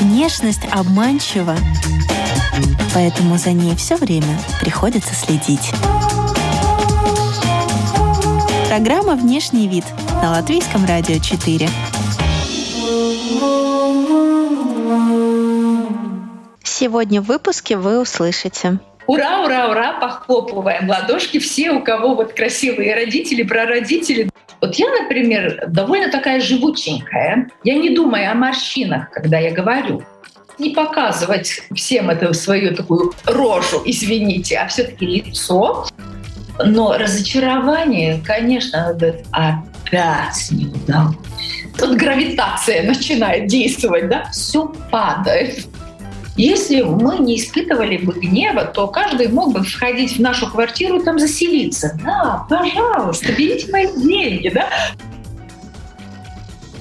Внешность обманчива, поэтому за ней все время приходится следить. Программа «Внешний вид» на Латвийском радио 4. Сегодня в выпуске вы услышите. Ура, ура, ура, похлопываем ладошки все, у кого вот красивые родители, прародители. Вот я, например, довольно такая живученькая. Я не думаю о морщинах, когда я говорю не показывать всем эту свою такую рожу, извините, а все-таки лицо. Но разочарование, конечно, опять не удалось. Тут гравитация начинает действовать, да, все падает. Если мы не испытывали бы гнева, то каждый мог бы входить в нашу квартиру и там заселиться. Да, пожалуйста, берите мои деньги, да.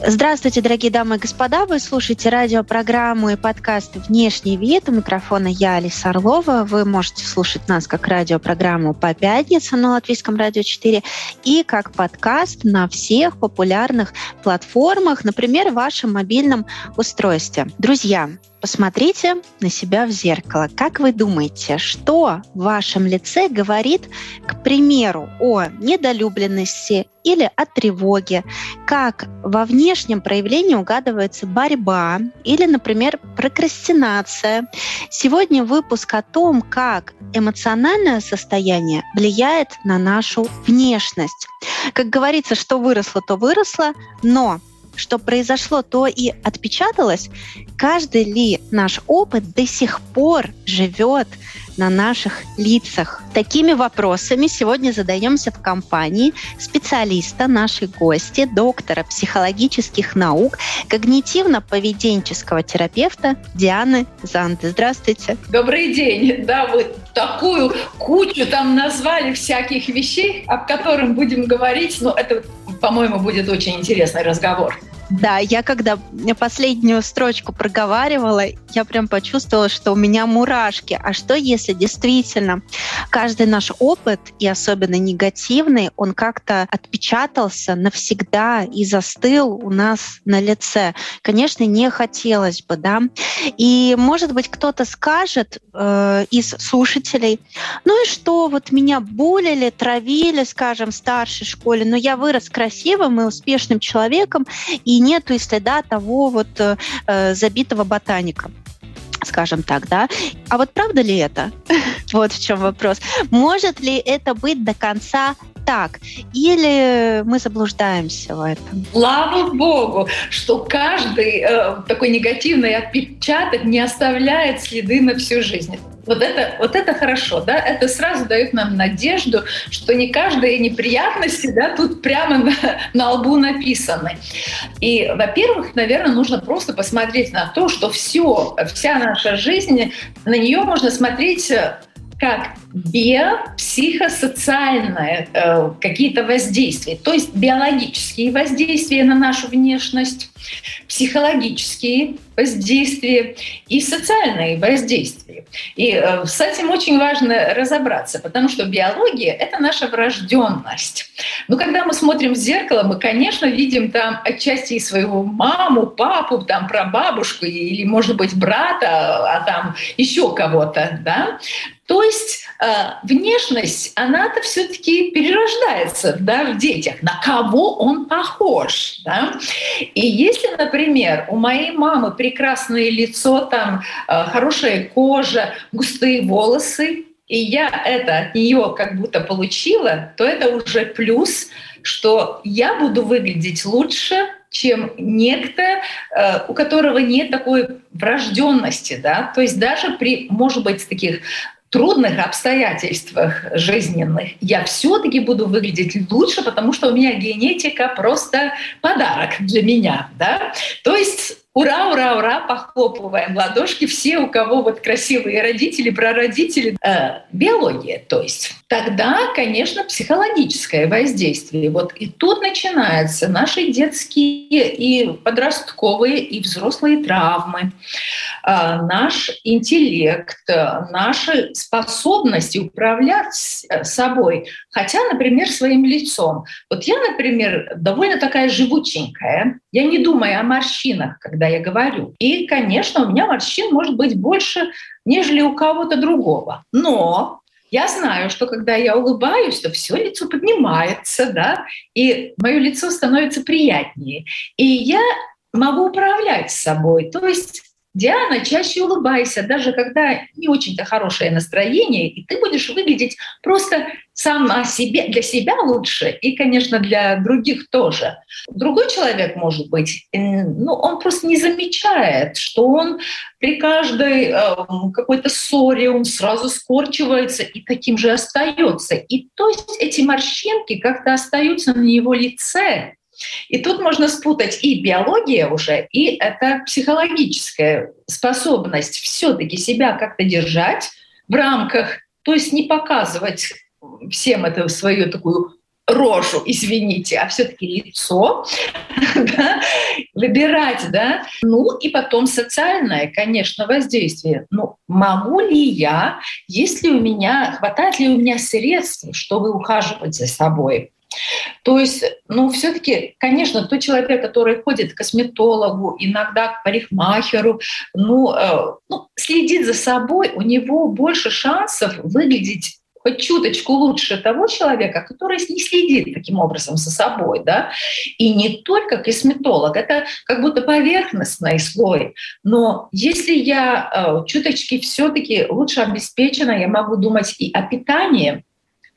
Здравствуйте, дорогие дамы и господа. Вы слушаете радиопрограмму и подкаст «Внешний вид». У микрофона я, Алиса Орлова. Вы можете слушать нас как радиопрограмму по пятницам на Латвийском радио 4 и как подкаст на всех популярных платформах, например, в вашем мобильном устройстве. Друзья, Посмотрите на себя в зеркало. Как вы думаете, что в вашем лице говорит, к примеру, о недолюбленности или о тревоге? Как во внешнем проявлении угадывается борьба или, например, прокрастинация? Сегодня выпуск о том, как эмоциональное состояние влияет на нашу внешность. Как говорится, что выросло, то выросло, но что произошло, то и отпечаталось, каждый ли наш опыт до сих пор живет на наших лицах. Такими вопросами сегодня задаемся в компании специалиста, нашей гости, доктора психологических наук, когнитивно-поведенческого терапевта Дианы Занды. Здравствуйте. Добрый день. Да, вы такую кучу там назвали всяких вещей, об которых будем говорить, но это, по-моему, будет очень интересный разговор. Да, я когда последнюю строчку проговаривала, я прям почувствовала, что у меня мурашки. А что если действительно каждый наш опыт, и особенно негативный, он как-то отпечатался навсегда и застыл у нас на лице? Конечно, не хотелось бы, да. И, может быть, кто-то скажет э, из слушателей, ну и что, вот меня булили, травили, скажем, в старшей школе, но я вырос красивым и успешным человеком, и нету и следа того вот э, забитого ботаника скажем так, да. А вот правда ли это? вот в чем вопрос. Может ли это быть до конца так? Или мы заблуждаемся в этом? Слава Богу, что каждый э, такой негативный отпечаток не оставляет следы на всю жизнь. Вот это, вот это хорошо, да, это сразу дает нам надежду, что не каждые неприятности, да, тут прямо на, на лбу написаны. И, во-первых, наверное, нужно просто посмотреть на то, что все, вся наша жизнь, на нее можно смотреть как биопсихосоциальные э, какие-то воздействия, то есть биологические воздействия на нашу внешность, психологические воздействия и социальные воздействия. И э, с этим очень важно разобраться, потому что биология — это наша врожденность. Но когда мы смотрим в зеркало, мы, конечно, видим там отчасти и своего маму, папу, там прабабушку или, может быть, брата, а там еще кого-то, да? То есть э, внешность, она-то все-таки перерождается да, в детях. На кого он похож? Да? И если, например, у моей мамы прекрасное лицо, там э, хорошая кожа, густые волосы, и я это от нее как будто получила, то это уже плюс, что я буду выглядеть лучше, чем некто, э, у которого нет такой врожденности, да, то есть даже при, может быть, таких трудных обстоятельствах жизненных я все-таки буду выглядеть лучше, потому что у меня генетика просто подарок для меня. Да? То есть ура, ура, ура, похлопываем ладошки все, у кого вот красивые родители, прародители, э, биология, то есть. Тогда, конечно, психологическое воздействие. Вот и тут начинаются наши детские и подростковые, и взрослые травмы, э, наш интеллект, наши способности управлять э, собой, хотя, например, своим лицом. Вот я, например, довольно такая живученькая, я не думаю о морщинах, когда я говорю. И, конечно, у меня морщин может быть больше, нежели у кого-то другого. Но я знаю, что когда я улыбаюсь, то все лицо поднимается, да, и мое лицо становится приятнее. И я могу управлять собой. То есть Диана, чаще улыбайся, даже когда не очень-то хорошее настроение, и ты будешь выглядеть просто сама себе, для себя лучше, и, конечно, для других тоже. Другой человек, может быть, ну, он просто не замечает, что он при каждой э, какой-то ссоре, он сразу скорчивается и таким же остается. И то есть эти морщинки как-то остаются на его лице, и тут можно спутать и биология уже, и это психологическая способность все-таки себя как-то держать в рамках, то есть не показывать всем это свою такую рожу, извините, а все-таки лицо, да, выбирать, да. Ну и потом социальное, конечно, воздействие. Ну, могу ли я, есть ли у меня, хватает ли у меня средств, чтобы ухаживать за собой? То есть, ну, все-таки, конечно, тот человек, который ходит к косметологу, иногда к парикмахеру, ну, э, ну, следит за собой, у него больше шансов выглядеть хоть чуточку лучше того человека, который не следит таким образом за собой, да, и не только косметолог, это как будто поверхностный слой, но если я э, чуточки все-таки лучше обеспечена, я могу думать и о питании,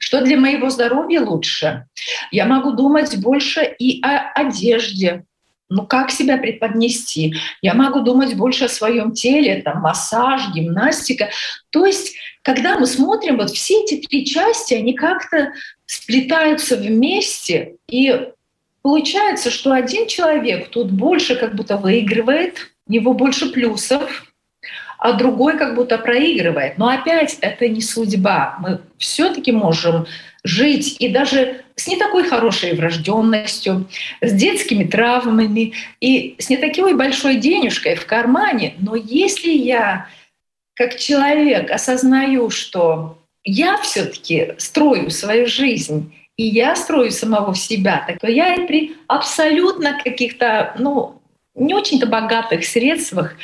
что для моего здоровья лучше? Я могу думать больше и о одежде, ну как себя преподнести. Я могу думать больше о своем теле, там массаж, гимнастика. То есть, когда мы смотрим, вот все эти три части, они как-то сплетаются вместе, и получается, что один человек тут больше как будто выигрывает, у него больше плюсов, а другой как будто проигрывает. Но опять это не судьба. Мы все-таки можем жить и даже с не такой хорошей врожденностью, с детскими травмами и с не такой большой денежкой в кармане. Но если я как человек осознаю, что я все-таки строю свою жизнь, и я строю самого себя, так то я и при абсолютно каких-то, ну, не очень-то богатых средствах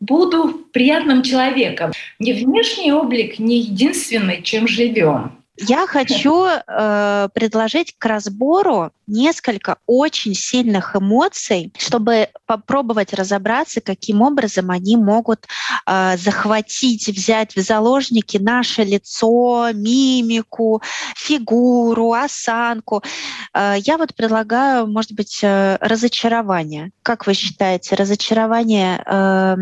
буду приятным человеком. Не внешний облик не единственный, чем живем. Я хочу э, предложить к разбору несколько очень сильных эмоций, чтобы попробовать разобраться, каким образом они могут э, захватить, взять в заложники наше лицо, мимику, фигуру, осанку. Э, я вот предлагаю, может быть, э, разочарование. Как вы считаете, разочарование э,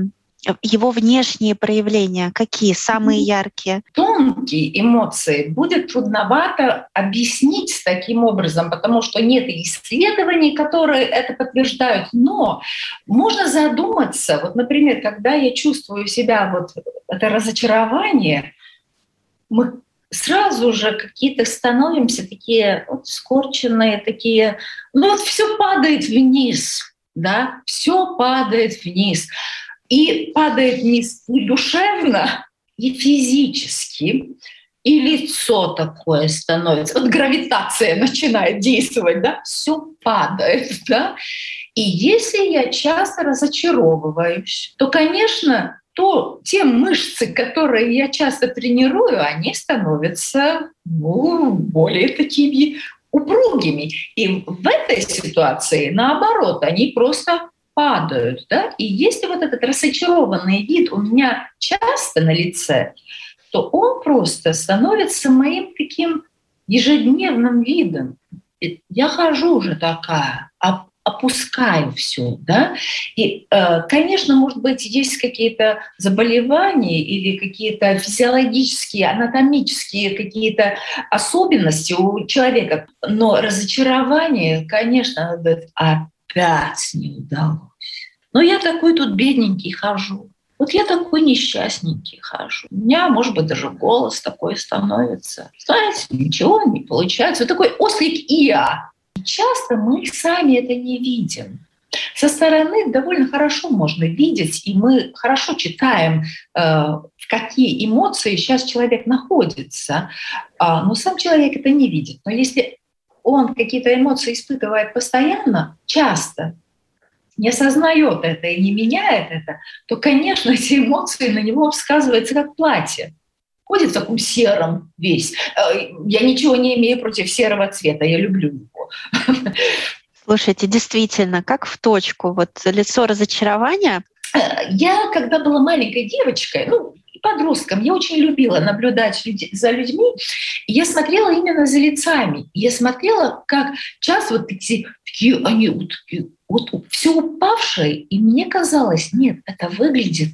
его внешние проявления какие? Самые яркие? Тонкие эмоции. Будет трудновато объяснить таким образом, потому что нет исследований, которые это подтверждают. Но можно задуматься, вот, например, когда я чувствую себя вот это разочарование, мы сразу же какие-то становимся такие вот скорченные, такие, ну вот все падает вниз, да, все падает вниз и падает вниз и душевно, и физически, и лицо такое становится. Вот гравитация начинает действовать, да, все падает, да. И если я часто разочаровываюсь, то, конечно, то те мышцы, которые я часто тренирую, они становятся ну, более такими упругими. И в этой ситуации, наоборот, они просто падают. Да? И если вот этот рассочарованный вид у меня часто на лице, то он просто становится моим таким ежедневным видом. Я хожу уже такая, опускаю все, да. И, э, конечно, может быть, есть какие-то заболевания или какие-то физиологические, анатомические какие-то особенности у человека, но разочарование, конечно, опять не удалось Но я такой тут бедненький хожу. Вот я такой несчастненький хожу. У меня, может быть, даже голос такой становится. Знаете, ничего не получается. Вот такой ослик и я. Часто мы сами это не видим. Со стороны довольно хорошо можно видеть, и мы хорошо читаем, э, в какие эмоции сейчас человек находится. А, но сам человек это не видит. Но если он какие-то эмоции испытывает постоянно, часто, не осознает это и не меняет это, то, конечно, эти эмоции на него сказываются как платье. Ходит в таком сером весь. Э, я ничего не имею против серого цвета, я люблю его. Слушайте, действительно, как в точку, вот лицо разочарования. Э, я, когда была маленькой девочкой, ну, подростком, я очень любила наблюдать за людьми, и я смотрела именно за лицами. Я смотрела, как часто вот эти такие, они вот такие вот все упавшее, и мне казалось, нет, это выглядит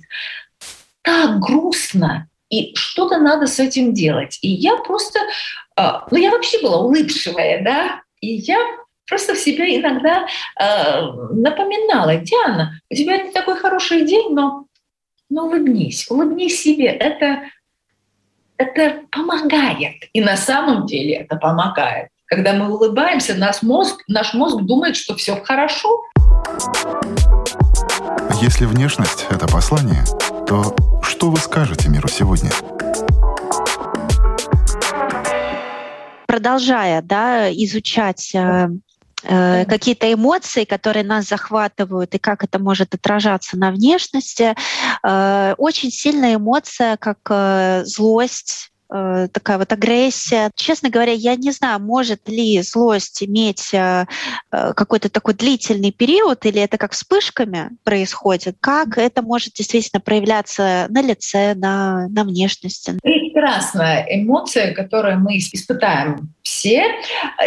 так грустно, и что-то надо с этим делать. И я просто, а, ну я вообще была улыбчивая, да, и я просто в себе иногда э, напоминала, Диана, у тебя не такой хороший день, но, но улыбнись, улыбнись себе, это, это помогает. И на самом деле это помогает. Когда мы улыбаемся, наш мозг, наш мозг думает, что все хорошо. Если внешность — это послание, то что вы скажете миру сегодня? Продолжая да, изучать э, э, какие-то эмоции, которые нас захватывают, и как это может отражаться на внешности. Э, очень сильная эмоция, как э, злость, Э, такая вот агрессия. Честно говоря, я не знаю, может ли злость иметь э, э, какой-то такой длительный период, или это как вспышками происходит, как это может действительно проявляться на лице, на, на внешности. Прекрасная эмоция, которую мы испытаем все.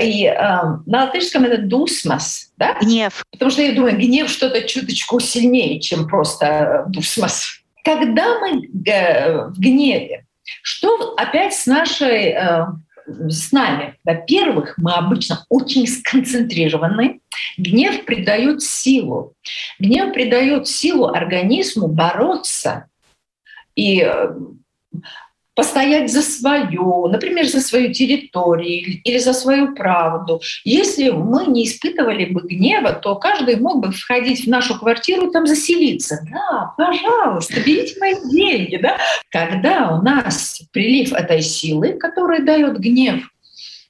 И э, на латышском это дусмас, да? Гнев. Потому что я думаю, гнев что-то чуточку сильнее, чем просто дусмас. Когда мы э, в гневе, что опять с нашей э, с нами. Во-первых, мы обычно очень сконцентрированы. Гнев придает силу. Гнев придает силу организму бороться. И э, постоять за свою, например, за свою территорию или за свою правду. Если мы не испытывали бы гнева, то каждый мог бы входить в нашу квартиру и там заселиться. Да, пожалуйста, берите мои деньги. Да? Когда у нас прилив этой силы, который дает гнев,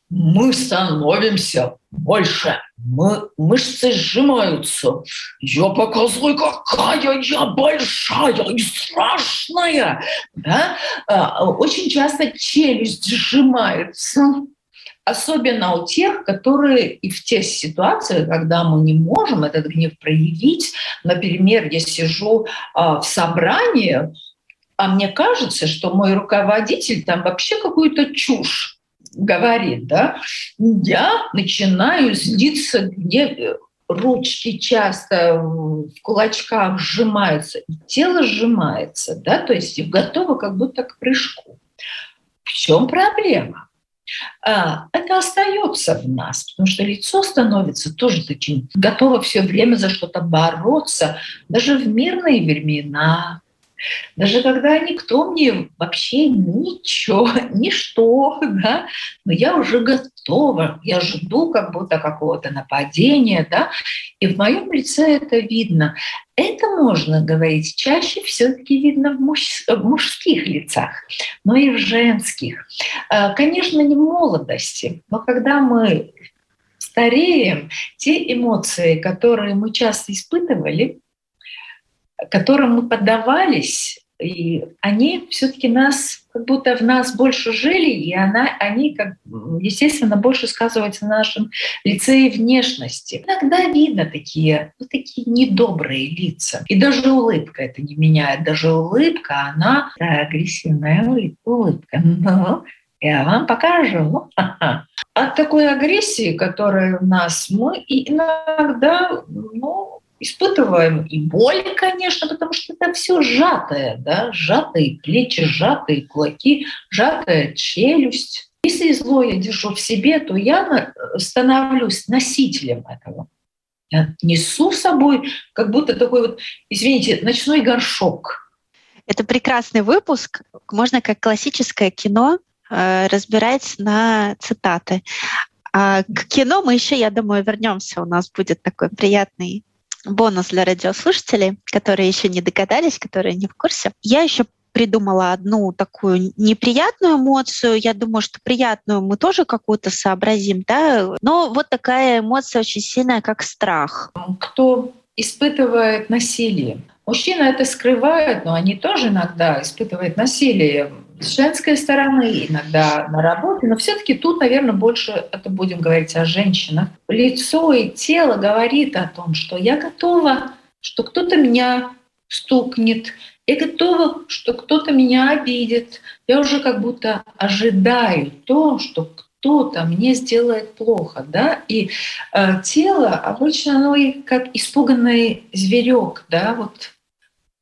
мы становимся больше. Мы, мышцы сжимаются. Я показываю, какая я большая и страшная. Да? А, очень часто челюсть сжимается. Особенно у тех, которые и в тех ситуациях, когда мы не можем этот гнев проявить. Например, я сижу а, в собрании, а мне кажется, что мой руководитель там вообще какую-то чушь говорит, да, я начинаю злиться, где ручки часто в кулачках сжимаются, и тело сжимается, да, то есть готово как будто к прыжку. В чем проблема? А, это остается в нас, потому что лицо становится тоже таким, готово все время за что-то бороться, даже в мирные времена, даже когда никто мне вообще ничего, ничто, да, но я уже готова, я жду как будто какого-то нападения, да, и в моем лице это видно. Это можно говорить чаще все-таки видно в, муж, в мужских лицах, но и в женских. А, конечно, не в молодости, но когда мы стареем, те эмоции, которые мы часто испытывали, которым мы поддавались, и они все-таки нас, как будто в нас больше жили, и она, они, как, естественно, больше сказываются на нашем лице и внешности. Иногда видно такие, вот такие недобрые лица. И даже улыбка это не меняет. Даже улыбка, она да, агрессивная улыбка. Ну, я вам покажу. От такой агрессии, которая у нас, мы иногда ну, испытываем и боль, конечно, потому что это все сжатое, да, сжатые плечи, сжатые кулаки, сжатая челюсть. Если зло я держу в себе, то я становлюсь носителем этого. Я несу с собой как будто такой вот, извините, ночной горшок. Это прекрасный выпуск. Можно как классическое кино э, разбирать на цитаты. А к кино мы еще, я думаю, вернемся. У нас будет такой приятный бонус для радиослушателей, которые еще не догадались, которые не в курсе. Я еще придумала одну такую неприятную эмоцию. Я думаю, что приятную мы тоже какую-то сообразим, да. Но вот такая эмоция очень сильная, как страх. Кто испытывает насилие, Мужчины это скрывают, но они тоже иногда испытывают насилие с женской стороны, иногда на работе, но все-таки тут, наверное, больше это будем говорить о женщинах. Лицо и тело говорит о том, что я готова, что кто-то меня стукнет, я готова, что кто-то меня обидит. Я уже как будто ожидаю то, что кто-то мне сделает плохо, да, и э, тело обычно оно и как испуганный зверек, да, вот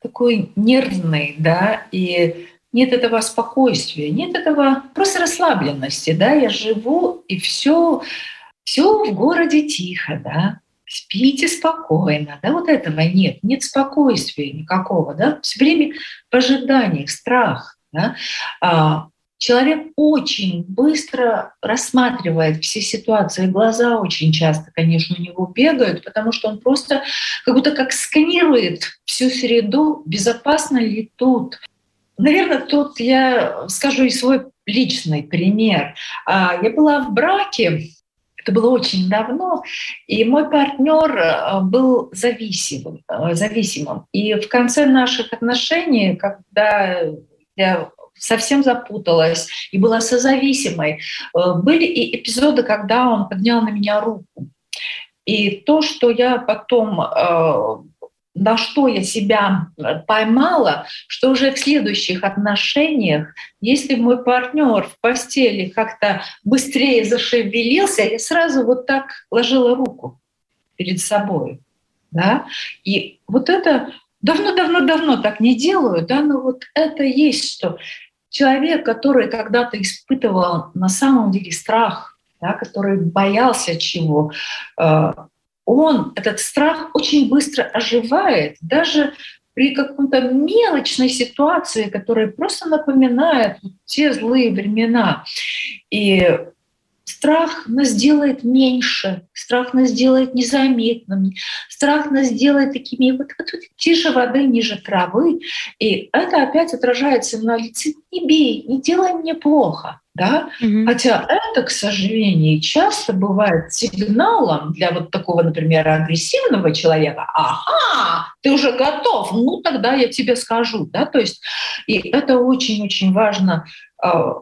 такой нервный, да, и нет этого спокойствия, нет этого просто расслабленности, да, я живу, и все, все в городе тихо, да, спите спокойно, да, вот этого нет, нет спокойствия никакого, да, все время в ожидании, страх, да, а, Человек очень быстро рассматривает все ситуации, глаза очень часто, конечно, у него бегают, потому что он просто как будто как сканирует всю среду, безопасно ли тут. Наверное, тут я скажу и свой личный пример. А, я была в браке, это было очень давно, и мой партнер а, был зависимым, а, зависимым. И в конце наших отношений, когда я совсем запуталась и была созависимой. Э, были и эпизоды, когда он поднял на меня руку. И то, что я потом э, на что я себя поймала, что уже в следующих отношениях, если мой партнер в постели как-то быстрее зашевелился, я сразу вот так ложила руку перед собой. Да? И вот это давно-давно-давно так не делаю, да, но вот это есть что человек, который когда-то испытывал на самом деле страх, да, который боялся чего, э, он, этот страх очень быстро оживает, даже при каком-то мелочной ситуации, которая просто напоминает те злые времена. И Страх нас делает меньше, страх нас делает незаметными, страх нас делает такими вот, вот, вот тише воды, ниже травы. И это опять отражается на лице. Не бей, не делай мне плохо. Да? Mm-hmm. Хотя это, к сожалению, часто бывает сигналом для вот такого, например, агрессивного человека. Ага, ты уже готов, ну тогда я тебе скажу. Да? То есть, и это очень-очень важно а,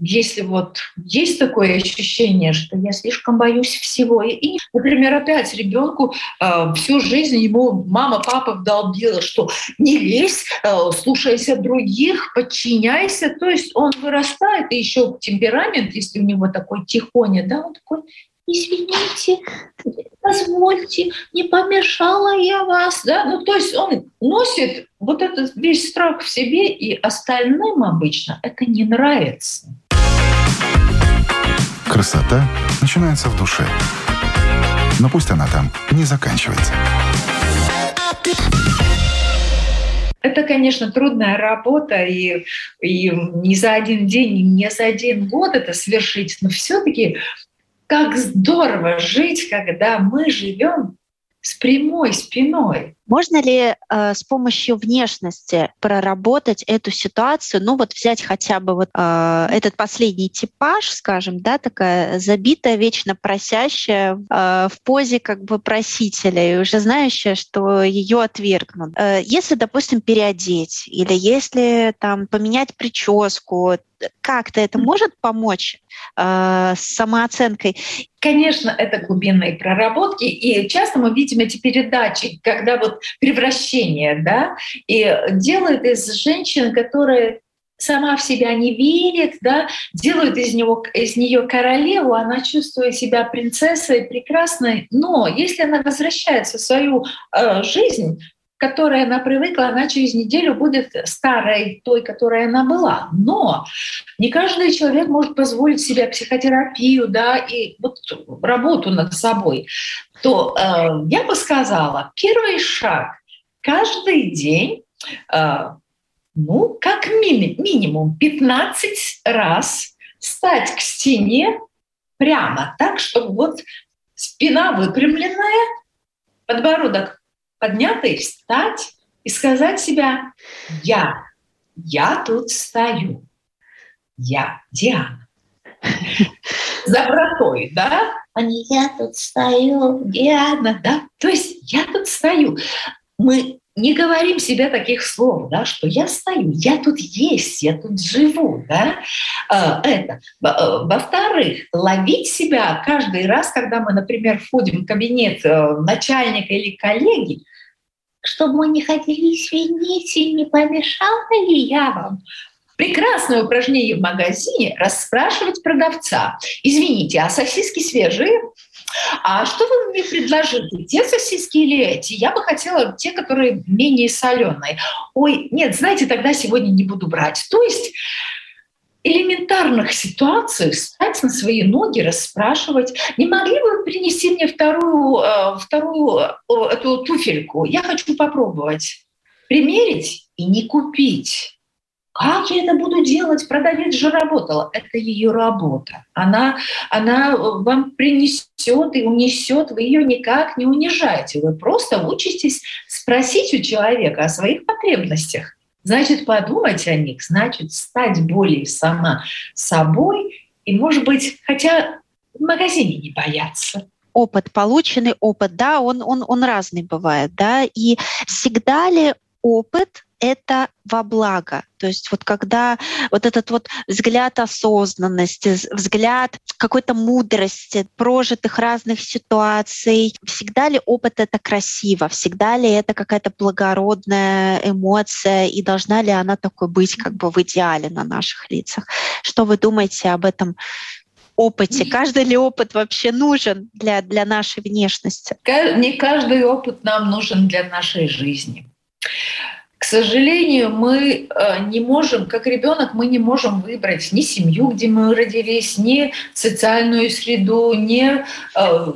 если вот есть такое ощущение, что я слишком боюсь всего, и, например, опять ребенку э, всю жизнь ему мама, папа вдолбила, что не лезь, э, слушайся других, подчиняйся, то есть он вырастает, и еще темперамент, если у него такой тихоня, да, он такой, извините, позвольте, не помешала я вас, да, ну то есть он носит вот этот весь страх в себе, и остальным обычно это не нравится. Красота начинается в душе. Но пусть она там не заканчивается. Это, конечно, трудная работа, и, и не за один день, не за один год это свершить, но все-таки как здорово жить, когда мы живем с прямой спиной. Можно ли э, с помощью внешности проработать эту ситуацию? Ну вот взять хотя бы вот э, этот последний типаж, скажем, да, такая забитая, вечно просящая э, в позе как бы просителя и уже знающая, что ее отвергнут. Э, если, допустим, переодеть или если там поменять прическу, как-то это может помочь э, с самооценкой? Конечно, это глубинные проработки, и часто мы видим эти передачи, когда вот превращение, да, и делают из женщин, которые сама в себя не верит, да, делают из, него, из нее королеву, она чувствует себя принцессой прекрасной, но если она возвращается в свою э, жизнь, которой она привыкла, она через неделю будет старой той, которой она была. Но не каждый человек может позволить себе психотерапию, да, и вот работу над собой. То э, я бы сказала, первый шаг каждый день э, ну, как ми- минимум 15 раз стать к стене прямо так, чтобы вот спина выпрямленная, подбородок поднятый, встать и сказать себя «Я, я тут стою, я Диана». За братой, да? А не «Я тут стою, Диана», да? То есть «Я тут стою». Мы не говорим себе таких слов, да, что я стою, я тут есть, я тут живу, да, а, это. Э, во-вторых, ловить себя каждый раз, когда мы, например, входим в кабинет э, начальника или коллеги, чтобы мы не ходили извините, не помешала ли я вам? Прекрасное упражнение в магазине – расспрашивать продавца. Извините, а сосиски свежие? А что вы мне предложите? Те сосиски или эти? Я бы хотела те, которые менее соленые. Ой, нет, знаете, тогда сегодня не буду брать. То есть элементарных ситуациях встать на свои ноги, расспрашивать. Не могли бы принести мне вторую, э, вторую э, эту туфельку? Я хочу попробовать. Примерить и не купить. Как я это буду делать? Продавец же работала. Это ее работа. Она, она вам принесет и унесет. Вы ее никак не унижаете. Вы просто учитесь спросить у человека о своих потребностях. Значит, подумать о них, значит, стать более сама собой и, может быть, хотя в магазине не бояться опыт, полученный опыт, да, он, он, он разный бывает, да, и всегда ли опыт это во благо. То есть вот когда вот этот вот взгляд осознанности, взгляд какой-то мудрости, прожитых разных ситуаций, всегда ли опыт это красиво, всегда ли это какая-то благородная эмоция, и должна ли она такой быть как бы в идеале на наших лицах? Что вы думаете об этом опыте? Каждый ли опыт вообще нужен для, для нашей внешности? Не каждый опыт нам нужен для нашей жизни. К сожалению, мы э, не можем, как ребенок, мы не можем выбрать ни семью, где мы родились, ни социальную среду, ни э,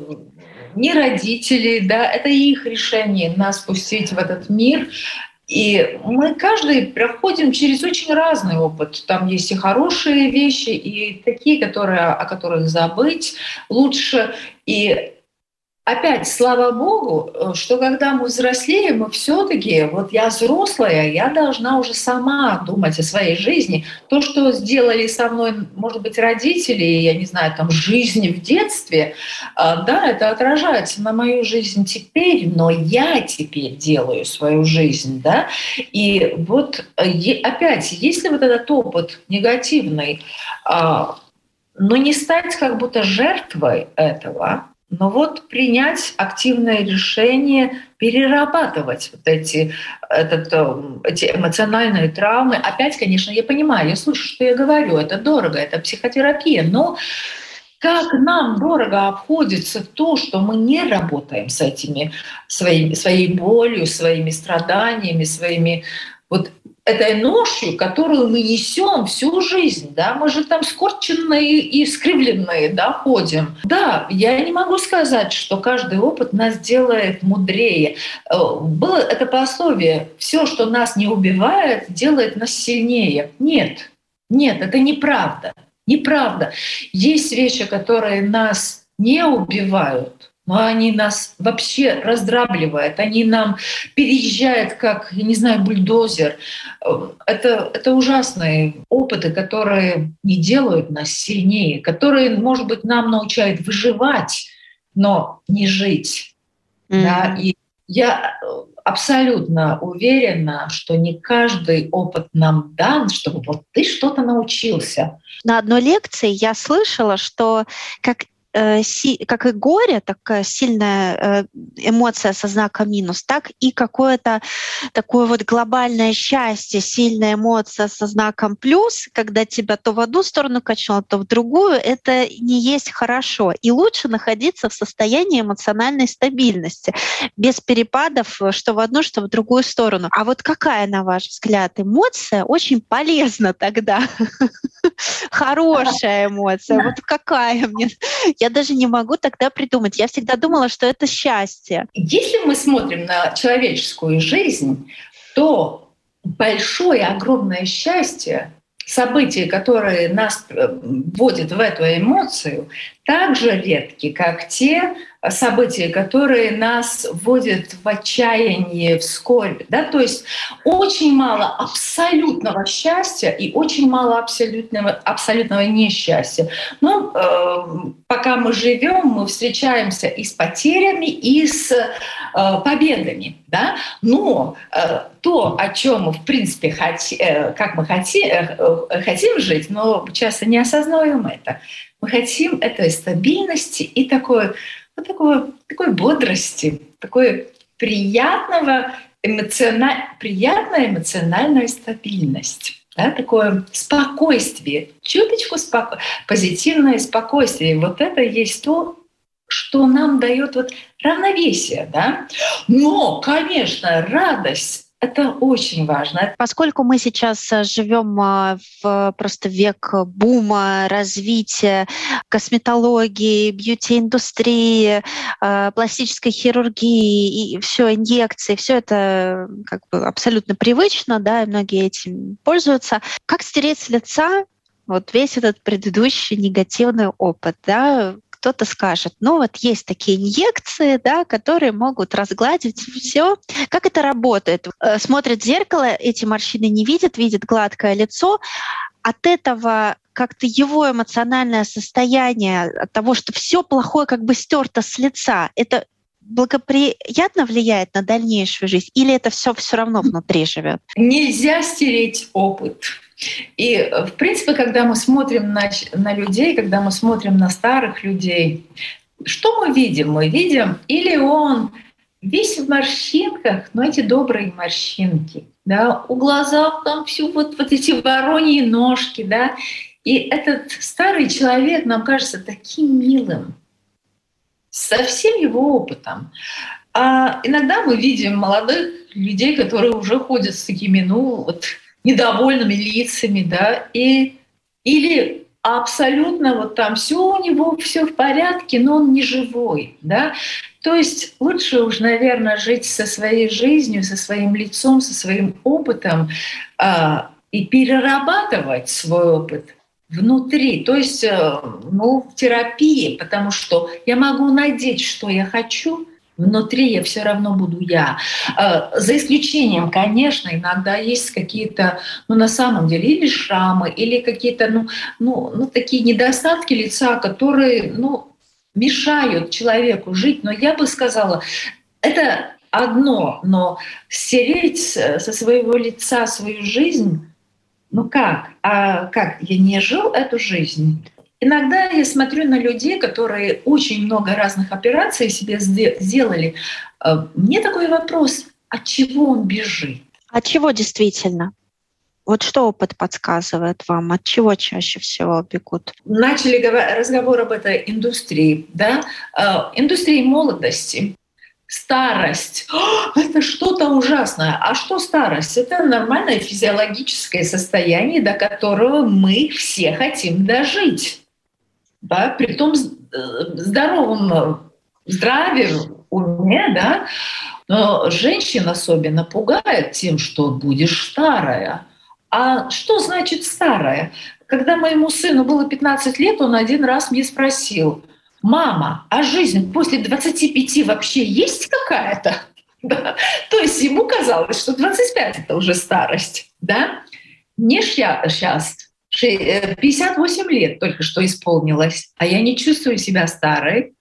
ни родителей, да, это их решение нас пустить в этот мир. И мы каждый проходим через очень разный опыт. Там есть и хорошие вещи, и такие, которые, о которых забыть лучше. И опять, слава богу, э, что когда мы взрослеем, мы все-таки, вот я взрослая, я должна уже сама думать о своей жизни. То, что сделали со мной, может быть, родители, я не знаю, там, жизни в детстве, э, да, это отражается на мою жизнь теперь, но я теперь делаю свою жизнь, да. И вот э, опять, если вот этот опыт негативный, а, но не стать как будто жертвой этого, но вот принять активное решение перерабатывать вот эти, этот, э, эти эмоциональные травмы. Опять, конечно, я понимаю, я слышу, что я говорю, это дорого, это психотерапия, но как нам дорого обходится то, что мы не работаем с этими своими, своей болью, своими страданиями, своими вот этой ношью, которую мы несем всю жизнь, да, мы же там скорченные и скривленные, да, ходим. Да, я не могу сказать, что каждый опыт нас делает мудрее. Э, было это пословие «все, что нас не убивает, делает нас сильнее». Нет, нет, это неправда. Неправда. Есть вещи, которые нас не убивают, они нас вообще раздрабливают, они нам переезжают как, я не знаю, бульдозер. Это, это ужасные опыты, которые не делают нас сильнее, которые, может быть, нам научают выживать, но не жить. Mm-hmm. Да? И я абсолютно уверена, что не каждый опыт нам дан, чтобы вот ты что-то научился. На одной лекции я слышала, что как как и горе, такая сильная э, эмоция со знаком минус, так и какое-то такое вот глобальное счастье, сильная эмоция со знаком плюс, когда тебя то в одну сторону качнуло, то в другую, это не есть хорошо. И лучше находиться в состоянии эмоциональной стабильности, без перепадов, что в одну, что в другую сторону. А вот какая, на ваш взгляд, эмоция очень полезна тогда? Хорошая эмоция. Вот какая мне? Я даже не могу тогда придумать. Я всегда думала, что это счастье. Если мы смотрим на человеческую жизнь, то большое, огромное счастье события, которые нас э, вводят в эту эмоцию, так же редки, как те события, которые нас вводят в отчаяние, в скорбь. Да? То есть очень мало абсолютного счастья и очень мало абсолютного, абсолютного несчастья. Но э, пока мы живем, мы встречаемся и с потерями, и с э, победами. Да? Но э, то, о чем мы, в принципе, хоти, э, как мы хоти, э, э хотим жить, но часто не осознаем это. Мы хотим этой стабильности и такой вот такой, такой бодрости, такой приятного эмоциональ... приятная эмоциональная стабильность. Да, такое спокойствие, чуточку споко... позитивное спокойствие. Вот это есть то, что нам дает вот равновесие. Да? Но, конечно, радость это очень важно. Поскольку мы сейчас э, живем э, в просто век бума, развития косметологии, бьюти-индустрии, э, пластической хирургии и все инъекции, все это как бы абсолютно привычно, да, и многие этим пользуются. Как стереть с лица вот весь этот предыдущий негативный опыт, да, кто-то скажет, ну вот есть такие инъекции, да, которые могут разгладить все. Как это работает? Э, смотрит в зеркало, эти морщины не видят, видит гладкое лицо. От этого как-то его эмоциональное состояние, от того, что все плохое как бы стерто с лица, это благоприятно влияет на дальнейшую жизнь, или это все все равно внутри живет? Нельзя стереть опыт. И, э, в принципе, когда мы смотрим на, на людей, когда мы смотрим на старых людей, что мы видим? Мы видим, или он весь в морщинках, но эти добрые морщинки, да, у глазах там все вот, вот эти вороньи ножки, да, и этот старый человек нам кажется таким милым, со всем его опытом. А иногда мы видим молодых людей, которые уже ходят с такими, ну, вот, недовольными лицами, да, и, или абсолютно вот там все у него все в порядке, но он не живой, да. То есть лучше уж, наверное, жить со своей жизнью, со своим лицом, со своим опытом а, и перерабатывать свой опыт внутри, то есть э, ну, в терапии, потому что я могу надеть, что я хочу, внутри я все равно буду я. Э, за исключением, конечно, иногда есть какие-то, ну, на самом деле, или шрамы, или какие-то, ну, ну, ну такие недостатки лица, которые, ну, мешают человеку жить. Но я бы сказала, это одно, но стереть со своего лица свою жизнь, ну как? А как? Я не жил эту жизнь. Иногда я смотрю на людей, которые очень много разных операций себе сделали. Э, мне такой вопрос, от чего он бежит? От чего действительно? Вот что опыт подсказывает вам, от чего чаще всего бегут? Начали разговор об этой индустрии, да, э, индустрии молодости старость О, это что-то ужасное. А что старость? Это нормальное физиологическое состояние, до которого мы все хотим дожить да, при том э, здоровом здравии, уме, да, но женщин особенно пугает тем, что будешь старая. А что значит старая? Когда моему сыну было 15 лет, он один раз мне спросил, мама, а жизнь после 25 вообще есть какая-то? То есть ему казалось, что 25 это уже старость. Да? Не сейчас 58 э, лет только что исполнилось, а я не чувствую себя старой,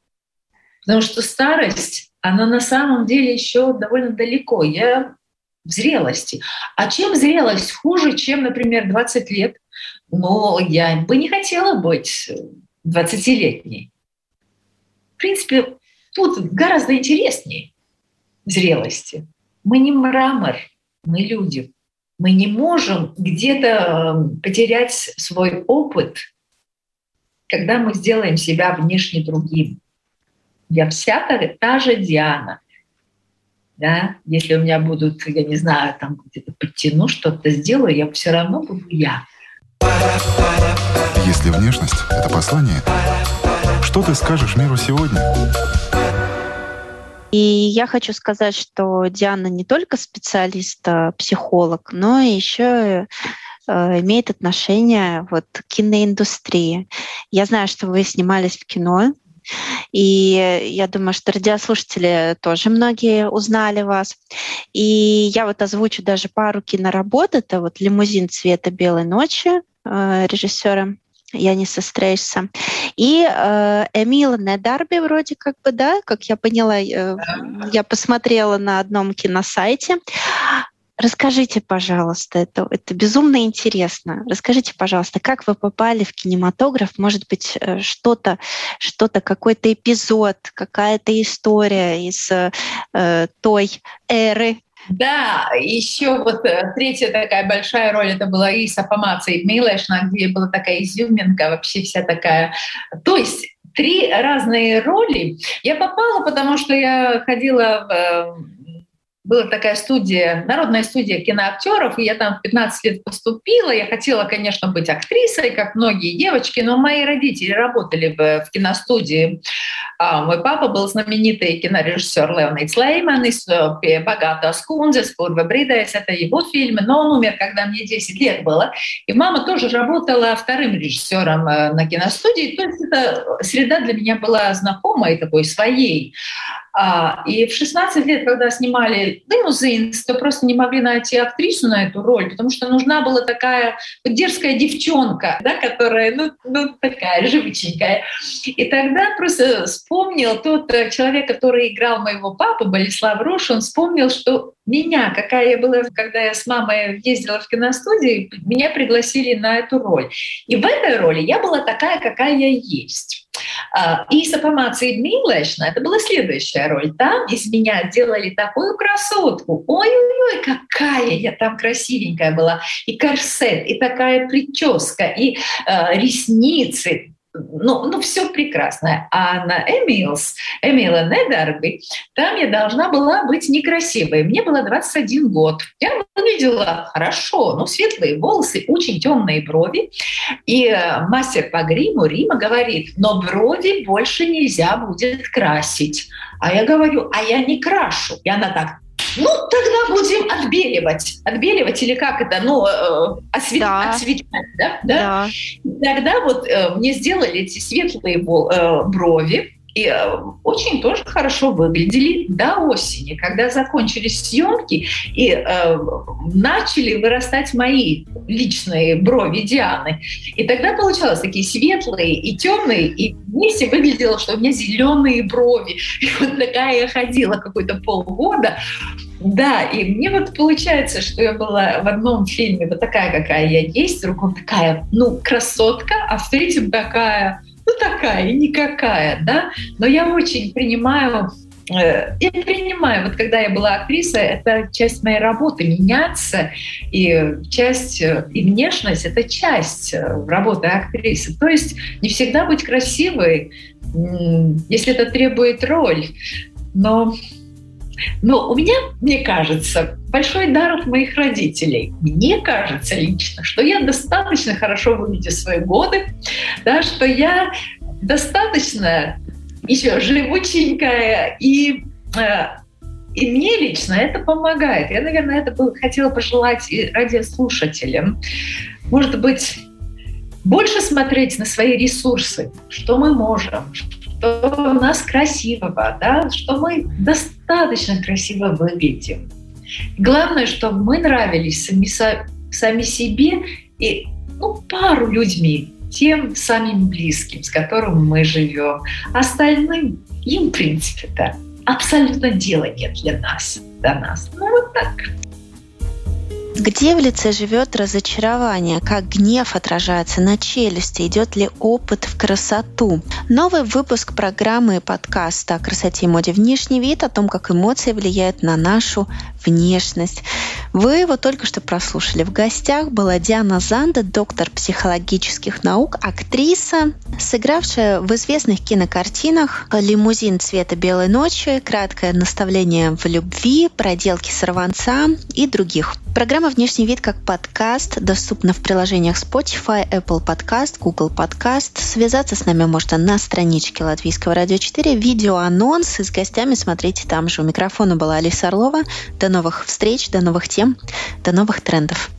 потому что старость, она на самом деле еще довольно далеко. Я в зрелости. А чем зрелость хуже, чем, например, 20 лет? Ну, я бы не хотела быть 20-летней. принципе, тут гораздо интереснее зрелости. Мы не мрамор, мы люди. Мы не можем где-то эм, потерять свой опыт, когда мы сделаем себя внешне другим. Я вся та, та же Диана. Да? Если у меня будут, я не знаю, там где-то подтяну, что-то сделаю, я все равно буду я. Если внешность — это послание, что ты скажешь миру сегодня? И я хочу сказать, что Диана не только специалист, а психолог, но еще э, имеет отношение вот к киноиндустрии. Я знаю, что вы снимались в кино, и я думаю, что радиослушатели тоже многие узнали вас. И я вот озвучу даже пару киноработ. Это вот «Лимузин цвета белой ночи» э, режиссера Яниса Стрейса. И э, Эмила Недарби вроде как бы, да, как я поняла, э, я посмотрела на одном киносайте. Расскажите, пожалуйста, это, это безумно интересно. Расскажите, пожалуйста, как вы попали в кинематограф? Может быть, э, что-то, что-то, какой-то эпизод, какая-то история из э, той эры да, еще вот э, третья такая большая роль это была Иса Помаца Милешна, где была такая изюминка, вообще вся такая. То есть три разные роли. Я попала, потому что я ходила в э, была такая студия, народная студия киноактеров, и я там в 15 лет поступила. Я хотела, конечно, быть актрисой, как многие девочки, но мои родители работали в, киностудии. А мой папа был знаменитый кинорежиссер Леонид Слейман из э, «Богато скунзес», «Пурва Бридайс», это его фильмы, но он умер, когда мне 10 лет было. И мама тоже работала вторым режиссером э, на киностудии, то есть эта среда для меня была знакомой, такой своей. А, и в 16 лет, когда снимали «Лимузин», то просто не могли найти актрису на эту роль, потому что нужна была такая дерзкая девчонка, да, которая, ну, ну, такая живученькая. И тогда просто вспомнил тот э, человек, который играл моего папу, Болеслав Рош, он вспомнил, что меня, какая я была, когда я с мамой ездила в киностудии, меня пригласили на эту роль. И в этой роли я была такая, какая я есть. С информацией Милешна это была следующая роль. Там из меня делали такую красотку. Ой-ой-ой, какая я там красивенькая была. И корсет, и такая прическа, и э, ресницы ну, ну все прекрасно. А на Эмилс, Эмила Недарби, там я должна была быть некрасивой. Мне было 21 год. Я выглядела хорошо, но светлые волосы, очень темные брови. И э, мастер по гриму Рима говорит, но брови больше нельзя будет красить. А я говорю, а я не крашу. И она так, ну, тогда будем отбеливать. Отбеливать или как это? Ну, э, да. осветлять, да? да? да. Тогда вот э, мне сделали эти светлые э, брови, и э, очень тоже хорошо выглядели до осени, когда закончились съемки и э, начали вырастать мои личные брови Дианы. И тогда получалось такие светлые и темные, и вместе выглядело, что у меня зеленые брови. И вот такая я ходила какой-то полгода. Да, и мне вот получается, что я была в одном фильме вот такая, какая я есть, в другом такая, ну, красотка, а в третьем такая ну такая, никакая, да, но я очень принимаю э, я принимаю, вот когда я была актрисой, это часть моей работы, меняться, и часть, э, и внешность — это часть э, работы актрисы. То есть не всегда быть красивой, если это требует роль, но но у меня, мне кажется, большой дар от моих родителей. Мне кажется лично, что я достаточно хорошо выглядю свои годы, да, что я достаточно еще живученькая и э, и мне лично это помогает. Я, наверное, это бы хотела пожелать и радиослушателям. Может быть, больше смотреть на свои ресурсы, что мы можем, что у нас красивого, да, что мы достаточно красиво выглядим. Главное, чтобы мы нравились сами, сами себе и ну, пару людьми, тем самым близким, с которым мы живем. Остальным им, в принципе, да, абсолютно дела нет для нас, до нас. Ну, вот так. Где в лице живет разочарование? Как гнев отражается на челюсти? Идет ли опыт в красоту? Новый выпуск программы и подкаста о красоте и моде внешний вид, о том, как эмоции влияют на нашу внешность. Вы его только что прослушали. В гостях была Диана Занда, доктор психологических наук, актриса, сыгравшая в известных кинокартинах «Лимузин цвета белой ночи», «Краткое наставление в любви», «Проделки сорванца» и других. Программа «Внешний вид» как подкаст доступна в приложениях Spotify, Apple Podcast, Google Podcast. Связаться с нами можно на страничке Латвийского радио 4. Видеоанонсы с гостями смотрите там же. У микрофона была Алиса Орлова. До новых встреч, до новых тем, до новых трендов.